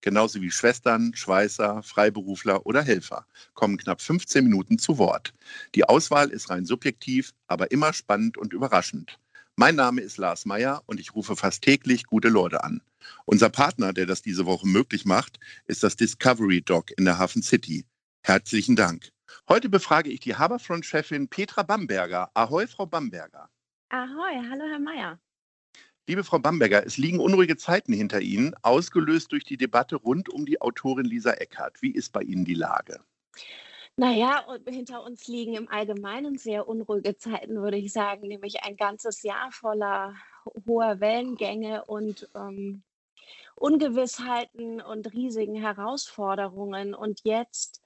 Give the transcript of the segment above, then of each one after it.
genauso wie Schwestern, Schweißer, Freiberufler oder Helfer, kommen knapp 15 Minuten zu Wort. Die Auswahl ist rein subjektiv, aber immer spannend und überraschend. Mein Name ist Lars Meyer und ich rufe fast täglich gute Leute an. Unser Partner, der das diese Woche möglich macht, ist das Discovery Dog in der Hafen City. Herzlichen Dank. Heute befrage ich die Haberfront-Chefin Petra Bamberger. Ahoi, Frau Bamberger. Ahoi, hallo, Herr Meyer. Liebe Frau Bamberger, es liegen unruhige Zeiten hinter Ihnen, ausgelöst durch die Debatte rund um die Autorin Lisa Eckhardt. Wie ist bei Ihnen die Lage? Naja, hinter uns liegen im Allgemeinen sehr unruhige Zeiten, würde ich sagen, nämlich ein ganzes Jahr voller hoher Wellengänge und ähm, Ungewissheiten und riesigen Herausforderungen. Und jetzt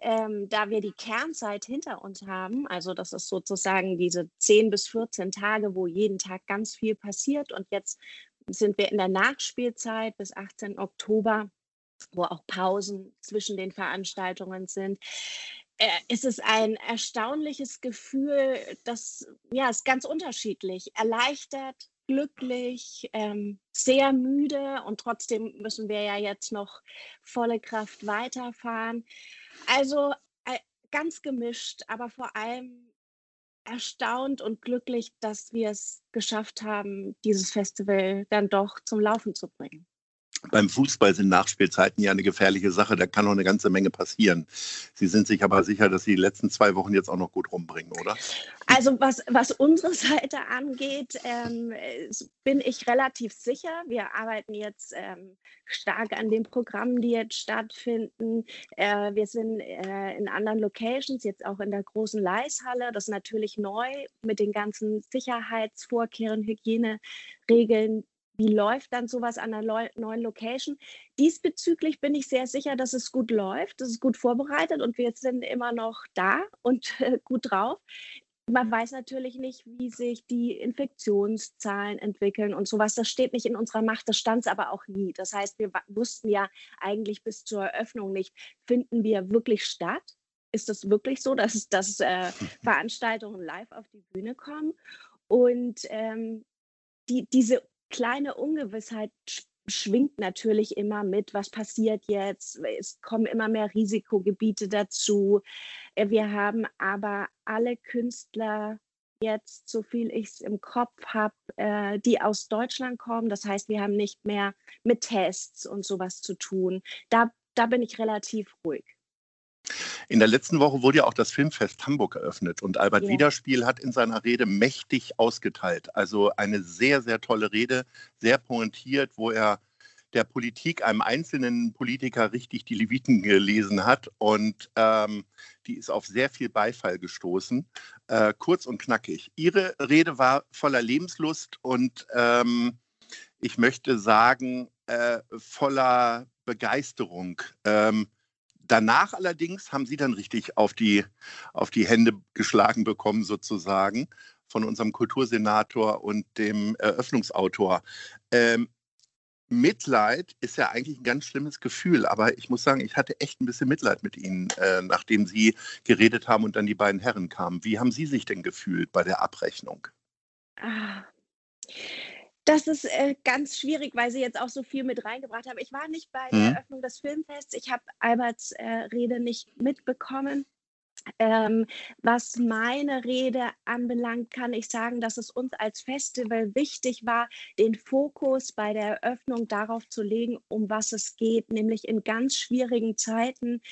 ähm, da wir die Kernzeit hinter uns haben, also das ist sozusagen diese 10 bis 14 Tage, wo jeden Tag ganz viel passiert und jetzt sind wir in der Nachspielzeit bis 18 Oktober, wo auch Pausen zwischen den Veranstaltungen sind äh, ist es ein erstaunliches Gefühl, das ja ist ganz unterschiedlich, erleichtert, glücklich, ähm, sehr müde und trotzdem müssen wir ja jetzt noch volle Kraft weiterfahren. Also äh, ganz gemischt, aber vor allem erstaunt und glücklich, dass wir es geschafft haben, dieses Festival dann doch zum Laufen zu bringen beim Fußball sind Nachspielzeiten ja eine gefährliche Sache. Da kann noch eine ganze Menge passieren. Sie sind sich aber sicher, dass Sie die letzten zwei Wochen jetzt auch noch gut rumbringen, oder? Also was, was unsere Seite angeht, ähm, bin ich relativ sicher. Wir arbeiten jetzt ähm, stark an den Programmen, die jetzt stattfinden. Äh, wir sind äh, in anderen Locations, jetzt auch in der großen Leishalle. Das ist natürlich neu mit den ganzen Sicherheitsvorkehrungen, Hygieneregeln, wie läuft dann sowas an einer neuen Location? Diesbezüglich bin ich sehr sicher, dass es gut läuft, dass es gut vorbereitet und wir sind immer noch da und äh, gut drauf. Man weiß natürlich nicht, wie sich die Infektionszahlen entwickeln und sowas. Das steht nicht in unserer Macht, das stand es aber auch nie. Das heißt, wir wussten ja eigentlich bis zur Eröffnung nicht, finden wir wirklich statt? Ist es wirklich so, dass, dass äh, Veranstaltungen live auf die Bühne kommen? Und ähm, die, diese kleine Ungewissheit schwingt natürlich immer mit, was passiert jetzt. Es kommen immer mehr Risikogebiete dazu. Äh, wir haben aber alle Künstler jetzt, so viel ich es im Kopf habe, äh, die aus Deutschland kommen. Das heißt, wir haben nicht mehr mit Tests und sowas zu tun. Da, da bin ich relativ ruhig. In der letzten Woche wurde ja auch das Filmfest Hamburg eröffnet und Albert ja. Wiederspiel hat in seiner Rede mächtig ausgeteilt. Also eine sehr, sehr tolle Rede, sehr pointiert, wo er der Politik, einem einzelnen Politiker richtig die Leviten gelesen hat und ähm, die ist auf sehr viel Beifall gestoßen. Äh, kurz und knackig. Ihre Rede war voller Lebenslust und ähm, ich möchte sagen, äh, voller Begeisterung. Ähm, Danach allerdings haben Sie dann richtig auf die, auf die Hände geschlagen bekommen, sozusagen, von unserem Kultursenator und dem Eröffnungsautor. Ähm, Mitleid ist ja eigentlich ein ganz schlimmes Gefühl, aber ich muss sagen, ich hatte echt ein bisschen Mitleid mit Ihnen, äh, nachdem Sie geredet haben und dann die beiden Herren kamen. Wie haben Sie sich denn gefühlt bei der Abrechnung? Ah. Das ist äh, ganz schwierig, weil Sie jetzt auch so viel mit reingebracht haben. Ich war nicht bei mhm. der Eröffnung des Filmfests. Ich habe Alberts äh, Rede nicht mitbekommen. Ähm, was meine Rede anbelangt, kann ich sagen, dass es uns als Festival wichtig war, den Fokus bei der Eröffnung darauf zu legen, um was es geht, nämlich in ganz schwierigen Zeiten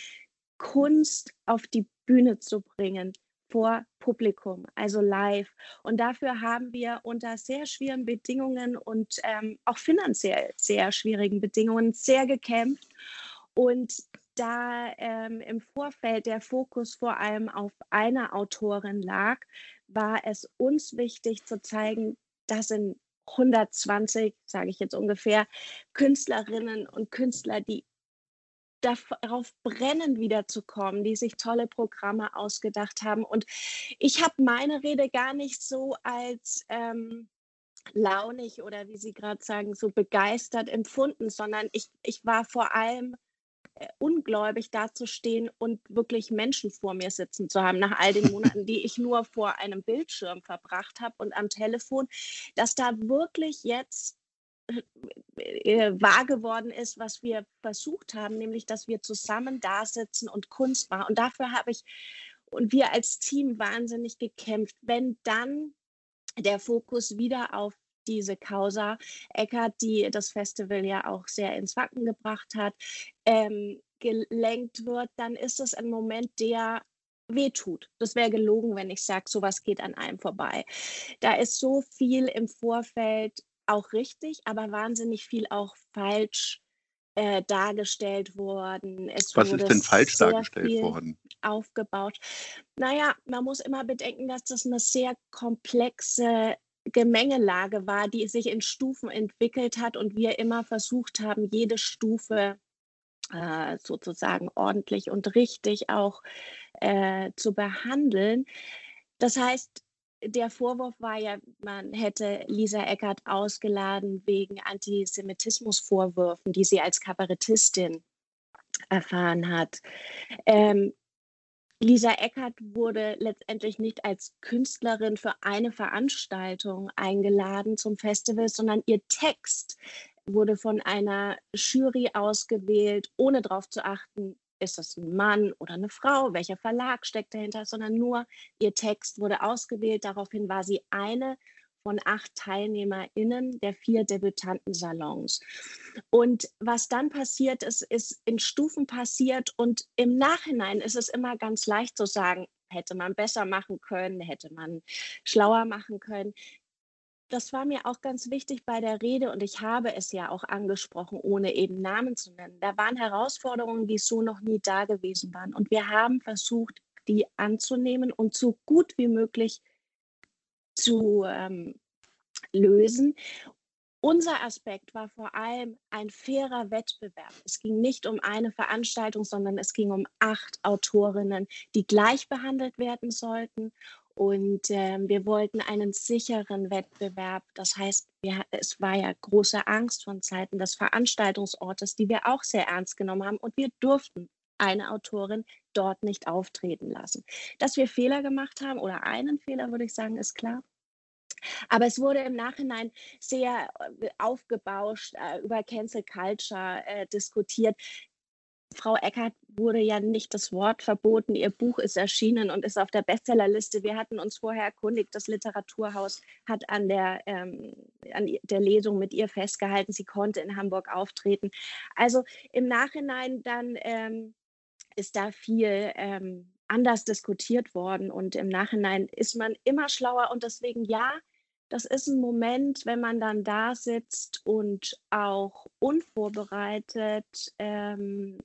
Kunst auf die Bühne zu bringen vor Publikum, also live. Und dafür haben wir unter sehr schwierigen Bedingungen und ähm, auch finanziell sehr schwierigen Bedingungen sehr gekämpft. Und da ähm, im Vorfeld der Fokus vor allem auf einer Autorin lag, war es uns wichtig zu zeigen, das sind 120, sage ich jetzt ungefähr, Künstlerinnen und Künstler, die darauf brennen, wiederzukommen, die sich tolle Programme ausgedacht haben. Und ich habe meine Rede gar nicht so als ähm, launig oder wie Sie gerade sagen, so begeistert empfunden, sondern ich, ich war vor allem äh, ungläubig dazustehen und wirklich Menschen vor mir sitzen zu haben, nach all den Monaten, die ich nur vor einem Bildschirm verbracht habe und am Telefon, dass da wirklich jetzt wahr geworden ist, was wir versucht haben, nämlich dass wir zusammen da sitzen und Kunst machen. Und dafür habe ich und wir als Team wahnsinnig gekämpft. Wenn dann der Fokus wieder auf diese Causa Eckert, die das Festival ja auch sehr ins Wacken gebracht hat, ähm, gelenkt wird, dann ist es ein Moment, der wehtut. Das wäre gelogen, wenn ich sage, sowas geht an einem vorbei. Da ist so viel im Vorfeld auch richtig, aber wahnsinnig viel auch falsch äh, dargestellt worden. Es Was ist denn falsch dargestellt worden? Aufgebaut. Naja, man muss immer bedenken, dass das eine sehr komplexe Gemengelage war, die sich in Stufen entwickelt hat und wir immer versucht haben, jede Stufe äh, sozusagen ordentlich und richtig auch äh, zu behandeln. Das heißt, der Vorwurf war ja, man hätte Lisa Eckert ausgeladen wegen Antisemitismusvorwürfen, die sie als Kabarettistin erfahren hat. Ähm, Lisa Eckert wurde letztendlich nicht als Künstlerin für eine Veranstaltung eingeladen zum Festival, sondern ihr Text wurde von einer Jury ausgewählt, ohne darauf zu achten, ist das ein Mann oder eine Frau, welcher Verlag steckt dahinter, sondern nur ihr Text wurde ausgewählt. Daraufhin war sie eine von acht TeilnehmerInnen der vier Debütantensalons. Und was dann passiert ist, ist in Stufen passiert und im Nachhinein ist es immer ganz leicht zu sagen, hätte man besser machen können, hätte man schlauer machen können das war mir auch ganz wichtig bei der Rede und ich habe es ja auch angesprochen, ohne eben Namen zu nennen. Da waren Herausforderungen, die so noch nie da gewesen waren. Und wir haben versucht, die anzunehmen und so gut wie möglich zu ähm, lösen. Unser Aspekt war vor allem ein fairer Wettbewerb. Es ging nicht um eine Veranstaltung, sondern es ging um acht Autorinnen, die gleich behandelt werden sollten. Und äh, wir wollten einen sicheren Wettbewerb. Das heißt, wir, es war ja große Angst von Seiten des Veranstaltungsortes, die wir auch sehr ernst genommen haben. Und wir durften eine Autorin dort nicht auftreten lassen. Dass wir Fehler gemacht haben oder einen Fehler, würde ich sagen, ist klar. Aber es wurde im Nachhinein sehr äh, aufgebauscht, äh, über Cancel Culture äh, diskutiert. Frau Eckert wurde ja nicht das Wort verboten. Ihr Buch ist erschienen und ist auf der Bestsellerliste. Wir hatten uns vorher erkundigt, das Literaturhaus hat an der, ähm, an der Lesung mit ihr festgehalten, sie konnte in Hamburg auftreten. Also im Nachhinein dann ähm, ist da viel ähm, anders diskutiert worden und im Nachhinein ist man immer schlauer und deswegen ja, das ist ein Moment, wenn man dann da sitzt und auch unvorbereitet ähm,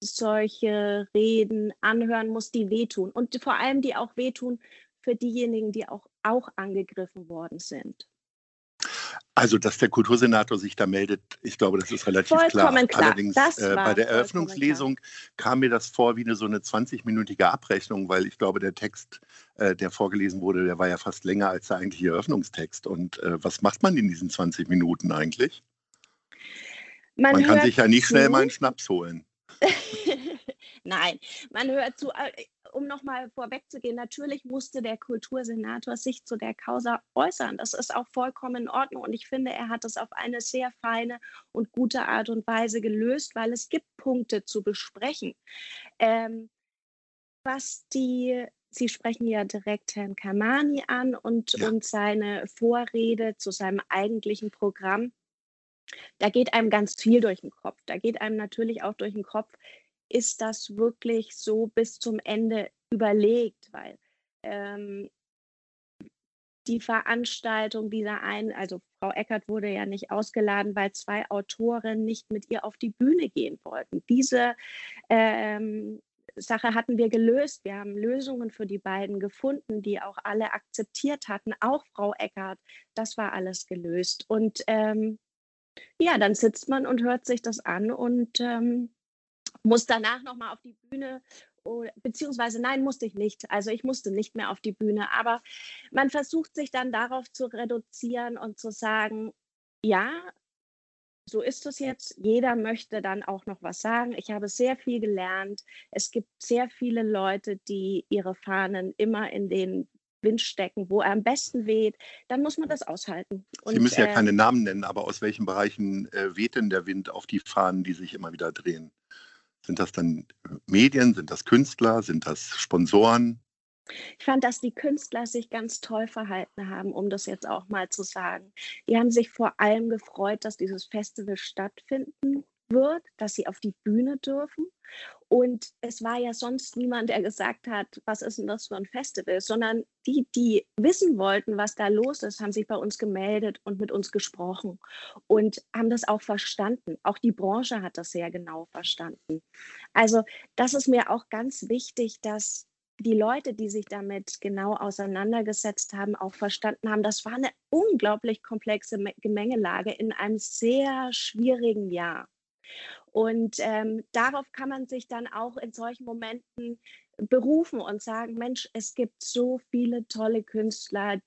solche Reden anhören muss, die wehtun. Und vor allem die auch wehtun für diejenigen, die auch, auch angegriffen worden sind. Also, dass der Kultursenator sich da meldet, ich glaube, das ist relativ Vollkommen klar. Allerdings äh, bei der Eröffnungslesung klar. kam mir das vor wie eine so eine 20-minütige Abrechnung, weil ich glaube, der Text, äh, der vorgelesen wurde, der war ja fast länger als der eigentliche Eröffnungstext. Und äh, was macht man in diesen 20 Minuten eigentlich? Man, man kann sich ja nicht schnell mal einen Schnaps holen. Nein, man hört zu, äh, um nochmal vorwegzugehen, natürlich musste der Kultursenator sich zu der Causa äußern. Das ist auch vollkommen in Ordnung. Und ich finde, er hat es auf eine sehr feine und gute Art und Weise gelöst, weil es gibt Punkte zu besprechen. Ähm, was die Sie sprechen ja direkt Herrn Kamani an und, ja. und seine Vorrede zu seinem eigentlichen Programm da geht einem ganz viel durch den Kopf. Da geht einem natürlich auch durch den Kopf, ist das wirklich so bis zum Ende überlegt, weil ähm, die Veranstaltung dieser einen, also Frau Eckert wurde ja nicht ausgeladen, weil zwei Autoren nicht mit ihr auf die Bühne gehen wollten. Diese ähm, Sache hatten wir gelöst. Wir haben Lösungen für die beiden gefunden, die auch alle akzeptiert hatten, auch Frau Eckert. Das war alles gelöst. Und ähm, ja, dann sitzt man und hört sich das an und ähm, muss danach nochmal auf die Bühne beziehungsweise nein, musste ich nicht. Also ich musste nicht mehr auf die Bühne. Aber man versucht sich dann darauf zu reduzieren und zu sagen, ja, so ist es jetzt. Jeder möchte dann auch noch was sagen. Ich habe sehr viel gelernt. Es gibt sehr viele Leute, die ihre Fahnen immer in den Wind stecken, wo er am besten weht, dann muss man das aushalten. Und, Sie müssen ja äh, keine Namen nennen, aber aus welchen Bereichen äh, weht denn der Wind auf die Fahnen, die sich immer wieder drehen? Sind das dann Medien, sind das Künstler, sind das Sponsoren? Ich fand, dass die Künstler sich ganz toll verhalten haben, um das jetzt auch mal zu sagen. Die haben sich vor allem gefreut, dass dieses Festival stattfinden wird, dass sie auf die Bühne dürfen. Und es war ja sonst niemand, der gesagt hat, was ist denn das für ein Festival, sondern die, die wissen wollten, was da los ist, haben sich bei uns gemeldet und mit uns gesprochen und haben das auch verstanden. Auch die Branche hat das sehr genau verstanden. Also das ist mir auch ganz wichtig, dass die Leute, die sich damit genau auseinandergesetzt haben, auch verstanden haben, das war eine unglaublich komplexe Gemengelage in einem sehr schwierigen Jahr. Und ähm, darauf kann man sich dann auch in solchen Momenten berufen und sagen, Mensch, es gibt so viele tolle Künstler,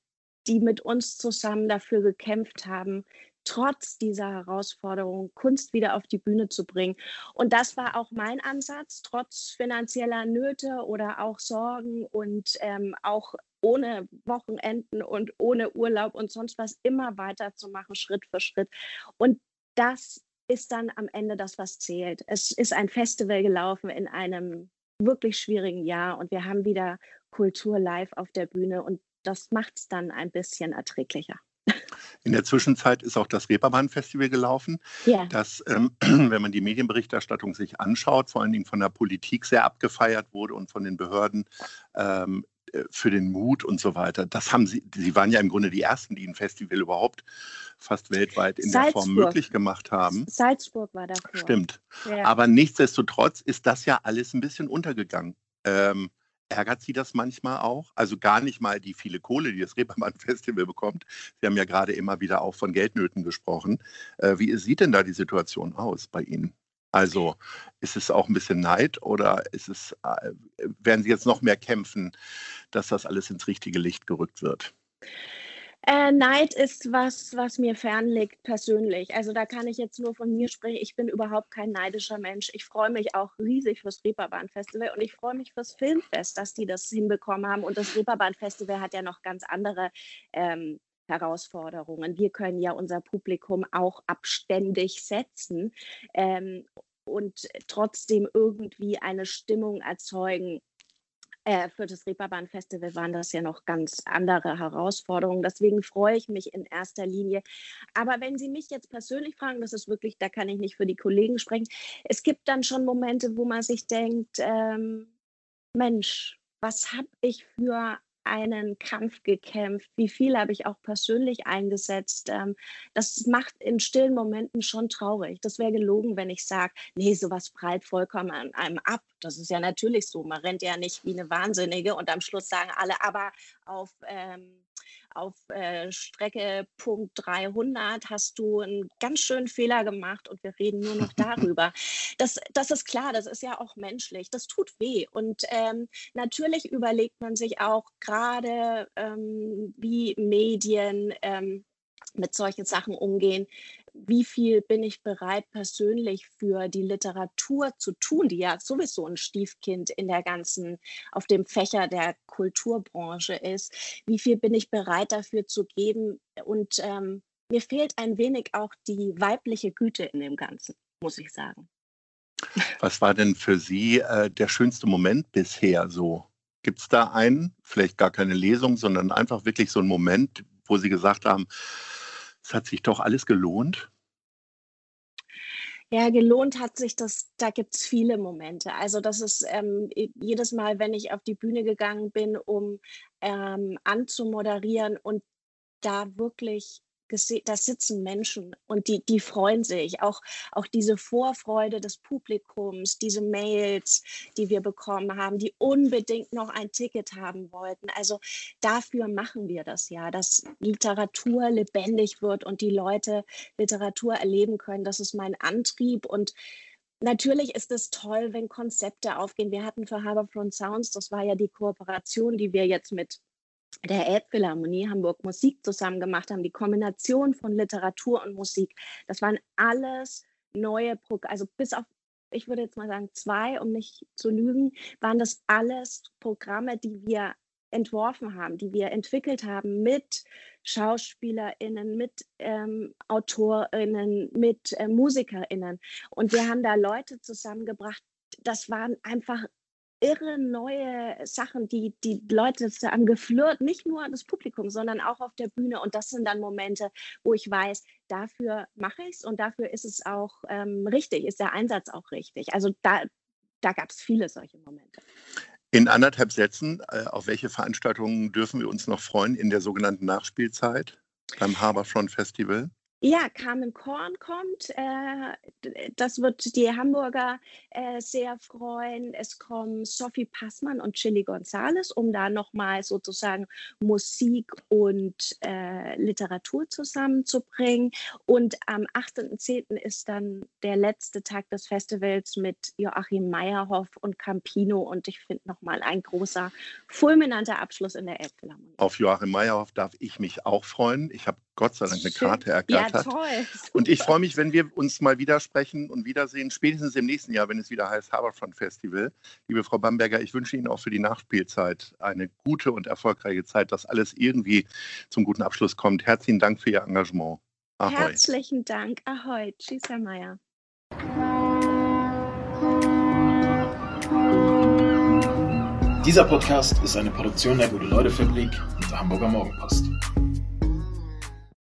die mit uns zusammen dafür gekämpft haben, trotz dieser Herausforderung Kunst wieder auf die Bühne zu bringen. Und das war auch mein Ansatz, trotz finanzieller Nöte oder auch Sorgen und ähm, auch ohne Wochenenden und ohne Urlaub und sonst was immer weiterzumachen, Schritt für Schritt. Und das ist dann am Ende das, was zählt. Es ist ein Festival gelaufen in einem wirklich schwierigen Jahr und wir haben wieder Kultur live auf der Bühne und das macht es dann ein bisschen erträglicher. In der Zwischenzeit ist auch das Reeperbahn-Festival gelaufen, ja. das, ähm, wenn man die Medienberichterstattung sich anschaut, vor allen Dingen von der Politik sehr abgefeiert wurde und von den Behörden ähm, äh, für den Mut und so weiter. Das haben sie, sie waren ja im Grunde die ersten, die ein Festival überhaupt fast weltweit in Salzburg. der Form möglich gemacht haben. Salzburg war davor. Stimmt. Ja. Aber nichtsdestotrotz ist das ja alles ein bisschen untergegangen. Ähm, ärgert Sie das manchmal auch? Also gar nicht mal die viele Kohle, die das Reeperbahn-Festival bekommt. Sie haben ja gerade immer wieder auch von Geldnöten gesprochen. Äh, wie sieht denn da die Situation aus bei Ihnen? Also ist es auch ein bisschen Neid oder ist es, äh, werden Sie jetzt noch mehr kämpfen, dass das alles ins richtige Licht gerückt wird? Äh, Neid ist was, was mir fernliegt persönlich. Also da kann ich jetzt nur von mir sprechen. Ich bin überhaupt kein neidischer Mensch. Ich freue mich auch riesig fürs Reeperbahn-Festival und ich freue mich fürs Filmfest, dass die das hinbekommen haben. Und das Reeperbahn-Festival hat ja noch ganz andere ähm, Herausforderungen. Wir können ja unser Publikum auch abständig setzen ähm, und trotzdem irgendwie eine Stimmung erzeugen, äh, für das Reeperbahn Festival waren das ja noch ganz andere Herausforderungen. Deswegen freue ich mich in erster Linie. Aber wenn Sie mich jetzt persönlich fragen, das ist wirklich, da kann ich nicht für die Kollegen sprechen. Es gibt dann schon Momente, wo man sich denkt, ähm, Mensch, was habe ich für einen Kampf gekämpft, wie viel habe ich auch persönlich eingesetzt. Ähm, das macht in stillen Momenten schon traurig. Das wäre gelogen, wenn ich sage, nee, sowas prallt vollkommen an einem ab. Das ist ja natürlich so. Man rennt ja nicht wie eine Wahnsinnige und am Schluss sagen alle, aber auf ähm, auf äh, Strecke Punkt 300 hast du einen ganz schönen Fehler gemacht und wir reden nur noch darüber. Das, das ist klar, das ist ja auch menschlich, das tut weh. Und ähm, natürlich überlegt man sich auch gerade, ähm, wie Medien ähm, mit solchen Sachen umgehen wie viel bin ich bereit, persönlich für die Literatur zu tun, die ja sowieso ein Stiefkind in der ganzen, auf dem Fächer der Kulturbranche ist. Wie viel bin ich bereit dafür zu geben? Und ähm, mir fehlt ein wenig auch die weibliche Güte in dem Ganzen, muss ich sagen. Was war denn für Sie äh, der schönste Moment bisher so? Gibt es da einen, vielleicht gar keine Lesung, sondern einfach wirklich so einen Moment, wo Sie gesagt haben, es hat sich doch alles gelohnt? Ja, gelohnt hat sich das, da gibt es viele Momente. Also das ist ähm, jedes Mal, wenn ich auf die Bühne gegangen bin, um ähm, anzumoderieren und da wirklich da sitzen Menschen und die, die freuen sich. Auch, auch diese Vorfreude des Publikums, diese Mails, die wir bekommen haben, die unbedingt noch ein Ticket haben wollten. Also dafür machen wir das ja, dass Literatur lebendig wird und die Leute Literatur erleben können. Das ist mein Antrieb und natürlich ist es toll, wenn Konzepte aufgehen. Wir hatten für Harbourfront Sounds, das war ja die Kooperation, die wir jetzt mit der Elbphilharmonie Hamburg Musik zusammen gemacht haben, die Kombination von Literatur und Musik. Das waren alles neue Programme, also bis auf, ich würde jetzt mal sagen, zwei, um nicht zu lügen, waren das alles Programme, die wir entworfen haben, die wir entwickelt haben mit SchauspielerInnen, mit ähm, AutorInnen, mit äh, MusikerInnen. Und wir haben da Leute zusammengebracht, das waren einfach irre neue Sachen, die die Leute haben geflirt, nicht nur das Publikum, sondern auch auf der Bühne. Und das sind dann Momente, wo ich weiß, dafür mache ich es und dafür ist es auch ähm, richtig, ist der Einsatz auch richtig. Also da, da gab es viele solche Momente. In anderthalb Sätzen, äh, auf welche Veranstaltungen dürfen wir uns noch freuen in der sogenannten Nachspielzeit beim Harbourfront Festival? Ja, Carmen Korn kommt. Äh, das wird die Hamburger äh, sehr freuen. Es kommen Sophie Passmann und Chili Gonzales, um da nochmal sozusagen Musik und äh, Literatur zusammenzubringen. Und am 8.10. ist dann der letzte Tag des Festivals mit Joachim Meyerhoff und Campino. Und ich finde nochmal ein großer, fulminanter Abschluss in der Elbphilharmonie. Auf Joachim Meyerhoff darf ich mich auch freuen. Ich habe Gott sei Dank eine Karte ergattert. Ja, toll. Und ich freue mich, wenn wir uns mal wieder sprechen und wiedersehen, spätestens im nächsten Jahr, wenn es wieder heißt Harbourfront Festival. Liebe Frau Bamberger, ich wünsche Ihnen auch für die Nachspielzeit eine gute und erfolgreiche Zeit, dass alles irgendwie zum guten Abschluss kommt. Herzlichen Dank für Ihr Engagement. Ahoi. Herzlichen Dank. Ahoi. Tschüss, Herr Mayer. Dieser Podcast ist eine Produktion der Gute-Leute-Fabrik und der Hamburger Morgenpost.